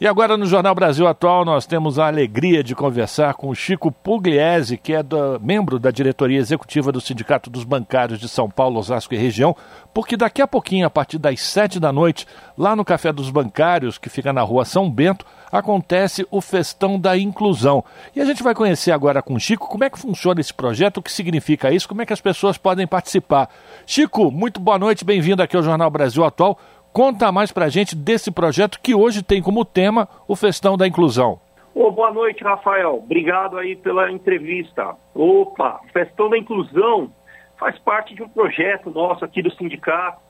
E agora no Jornal Brasil Atual nós temos a alegria de conversar com o Chico Pugliese, que é do, membro da diretoria executiva do Sindicato dos Bancários de São Paulo, Osasco e região, porque daqui a pouquinho, a partir das sete da noite, lá no Café dos Bancários, que fica na rua São Bento, acontece o Festão da Inclusão. E a gente vai conhecer agora com o Chico como é que funciona esse projeto, o que significa isso, como é que as pessoas podem participar. Chico, muito boa noite, bem-vindo aqui ao Jornal Brasil Atual. Conta mais para a gente desse projeto que hoje tem como tema o Festão da Inclusão. Oh, boa noite, Rafael. Obrigado aí pela entrevista. Opa, Festão da Inclusão faz parte de um projeto nosso aqui do sindicato,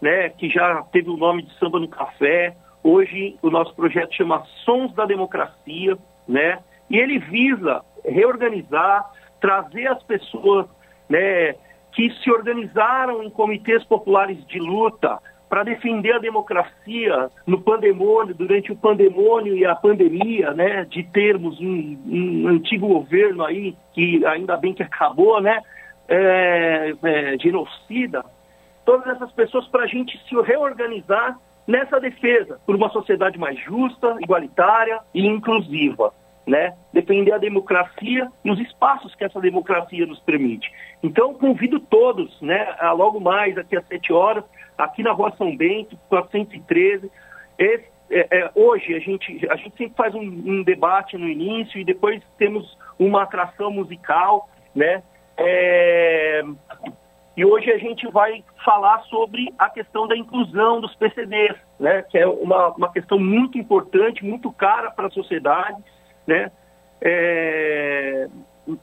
né, que já teve o nome de Samba no Café. Hoje o nosso projeto chama Sons da Democracia, né? E ele visa reorganizar, trazer as pessoas, né, que se organizaram em comitês populares de luta, para defender a democracia no pandemônio, durante o pandemônio e a pandemia, né, de termos um, um antigo governo aí, que ainda bem que acabou, né, é, é, genocida, todas essas pessoas para a gente se reorganizar nessa defesa por uma sociedade mais justa, igualitária e inclusiva né, defender a democracia e os espaços que essa democracia nos permite. Então, convido todos, né, a logo mais, aqui às 7 horas, aqui na Rua São Bento, 413. Esse, é, é, hoje, a gente, a gente sempre faz um, um, debate no início e depois temos uma atração musical, né? É, e hoje a gente vai falar sobre a questão da inclusão dos PCDs, né? Que é uma, uma questão muito importante, muito cara para a sociedade né? É,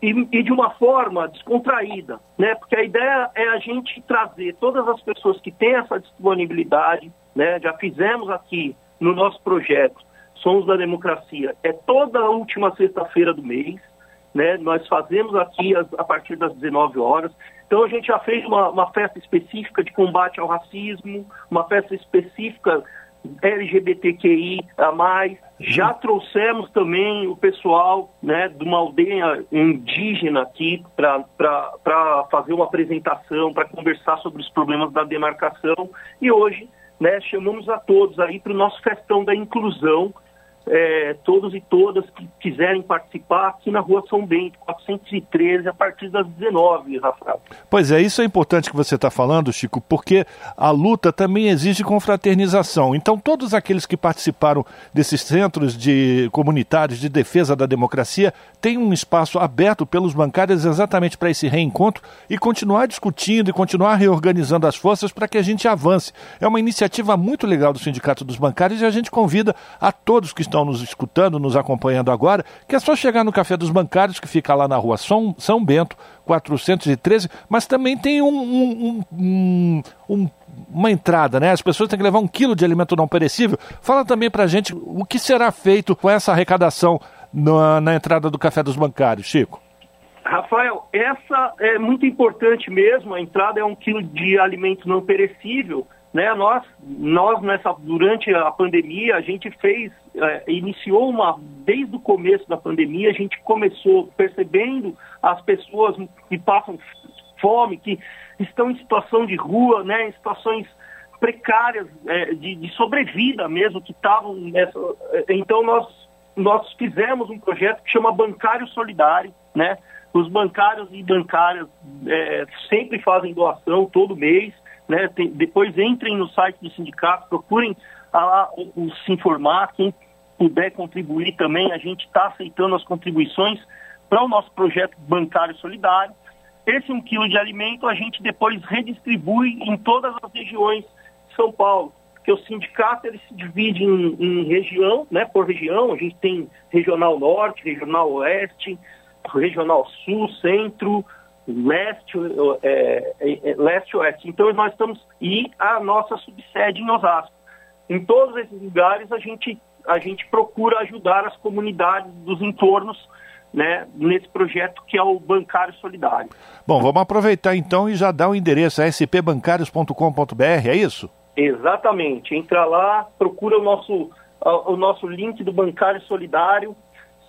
e, e, de uma forma descontraída, né? Porque a ideia é a gente trazer todas as pessoas que têm essa disponibilidade, né? Já fizemos aqui no nosso projeto Somos da Democracia, é toda a última sexta-feira do mês, né? Nós fazemos aqui as, a partir das 19 horas. Então a gente já fez uma, uma festa específica de combate ao racismo, uma festa específica LGBTQI a mais. Já trouxemos também o pessoal né, de uma aldeia indígena aqui para fazer uma apresentação, para conversar sobre os problemas da demarcação. E hoje né, chamamos a todos aí para o nosso festão da inclusão, é, todos e todas que quiserem participar aqui na rua São Bento, 413, a partir das 19, Rafael. Pois é, isso é importante que você está falando, Chico, porque a luta também exige confraternização. Então, todos aqueles que participaram desses centros de comunitários de defesa da democracia têm um espaço aberto pelos bancários exatamente para esse reencontro e continuar discutindo e continuar reorganizando as forças para que a gente avance. É uma iniciativa muito legal do Sindicato dos Bancários e a gente convida a todos que estão estão nos escutando, nos acompanhando agora, que é só chegar no Café dos Bancários, que fica lá na rua São, São Bento, 413, mas também tem um, um, um, um uma entrada, né? As pessoas têm que levar um quilo de alimento não perecível. Fala também para a gente o que será feito com essa arrecadação na, na entrada do Café dos Bancários, Chico. Rafael, essa é muito importante mesmo. A entrada é um quilo de alimento não perecível né, nós, nós nessa, durante a pandemia, a gente fez, é, iniciou uma, desde o começo da pandemia, a gente começou percebendo as pessoas que passam fome, que estão em situação de rua, né, em situações precárias é, de, de, sobrevida mesmo, que estavam nessa. É, então nós, nós fizemos um projeto que chama Bancário Solidário, né? Os bancários e bancárias é, sempre fazem doação todo mês. Né? Tem, depois entrem no site do sindicato, procurem a, o, se informar, quem puder contribuir também, a gente está aceitando as contribuições para o nosso projeto bancário solidário. Esse um quilo de alimento a gente depois redistribui em todas as regiões de São Paulo, porque o sindicato ele se divide em, em região, né, por região, a gente tem regional norte, regional oeste, regional sul, centro, leste, é, é, é, leste oeste. Então nós estamos e a nossa subsede em Osasco. Em todos esses lugares a gente a gente procura ajudar as comunidades dos entornos né, nesse projeto que é o Bancário Solidário. Bom, vamos aproveitar então e já dar o endereço spbancários.com.br, é isso? Exatamente. Entra lá, procura o nosso, o nosso link do Bancário Solidário,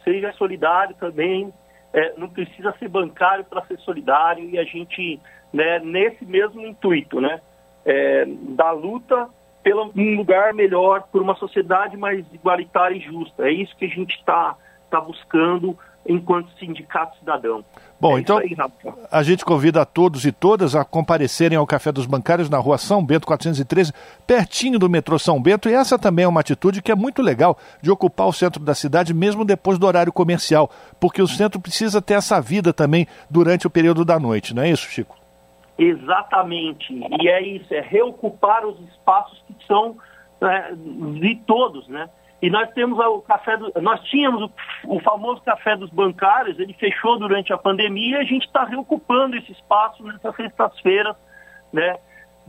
seja solidário também, é, não precisa ser bancário para ser solidário e a gente, né, nesse mesmo intuito, né, é, da luta pelo um lugar melhor, por uma sociedade mais igualitária e justa. É isso que a gente está tá buscando enquanto sindicato cidadão. Bom, é então aí, a gente convida a todos e todas a comparecerem ao Café dos Bancários na rua São Bento 413, pertinho do metrô São Bento, e essa também é uma atitude que é muito legal de ocupar o centro da cidade mesmo depois do horário comercial, porque o centro precisa ter essa vida também durante o período da noite, não é isso, Chico? Exatamente. E é isso, é reocupar os espaços que são né, de todos, né? E nós temos o café do, nós tínhamos o, o, famoso café dos bancários, ele fechou durante a pandemia e a gente está reocupando esse espaço nessas sextas-feiras, né?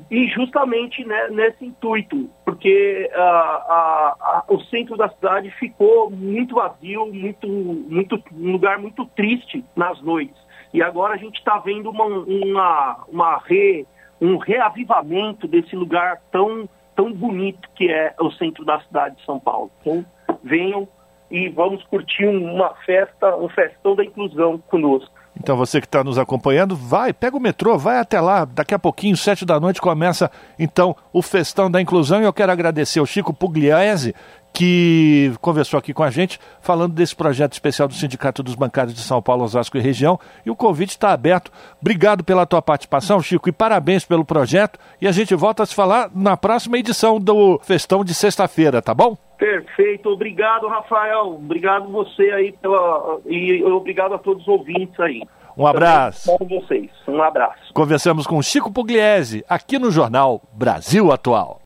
E justamente né, nesse intuito, porque uh, uh, uh, o centro da cidade ficou muito vazio, muito, muito, um lugar muito triste nas noites. E agora a gente está vendo uma, uma, uma re, um reavivamento desse lugar tão, tão bonito que é o centro da cidade de São Paulo. Então, venham e vamos curtir uma festa, um festão da inclusão conosco. Então você que está nos acompanhando, vai, pega o metrô, vai até lá. Daqui a pouquinho, sete da noite, começa então o Festão da Inclusão. E eu quero agradecer ao Chico Pugliese, que conversou aqui com a gente, falando desse projeto especial do Sindicato dos Bancários de São Paulo, Osasco e região. E o convite está aberto. Obrigado pela tua participação, Chico, e parabéns pelo projeto. E a gente volta a se falar na próxima edição do Festão de sexta-feira, tá bom? Perfeito, obrigado, Rafael. Obrigado você aí pela. E obrigado a todos os ouvintes aí. Um abraço. Com vocês. Um abraço. Conversamos com Chico Pugliese, aqui no jornal Brasil Atual.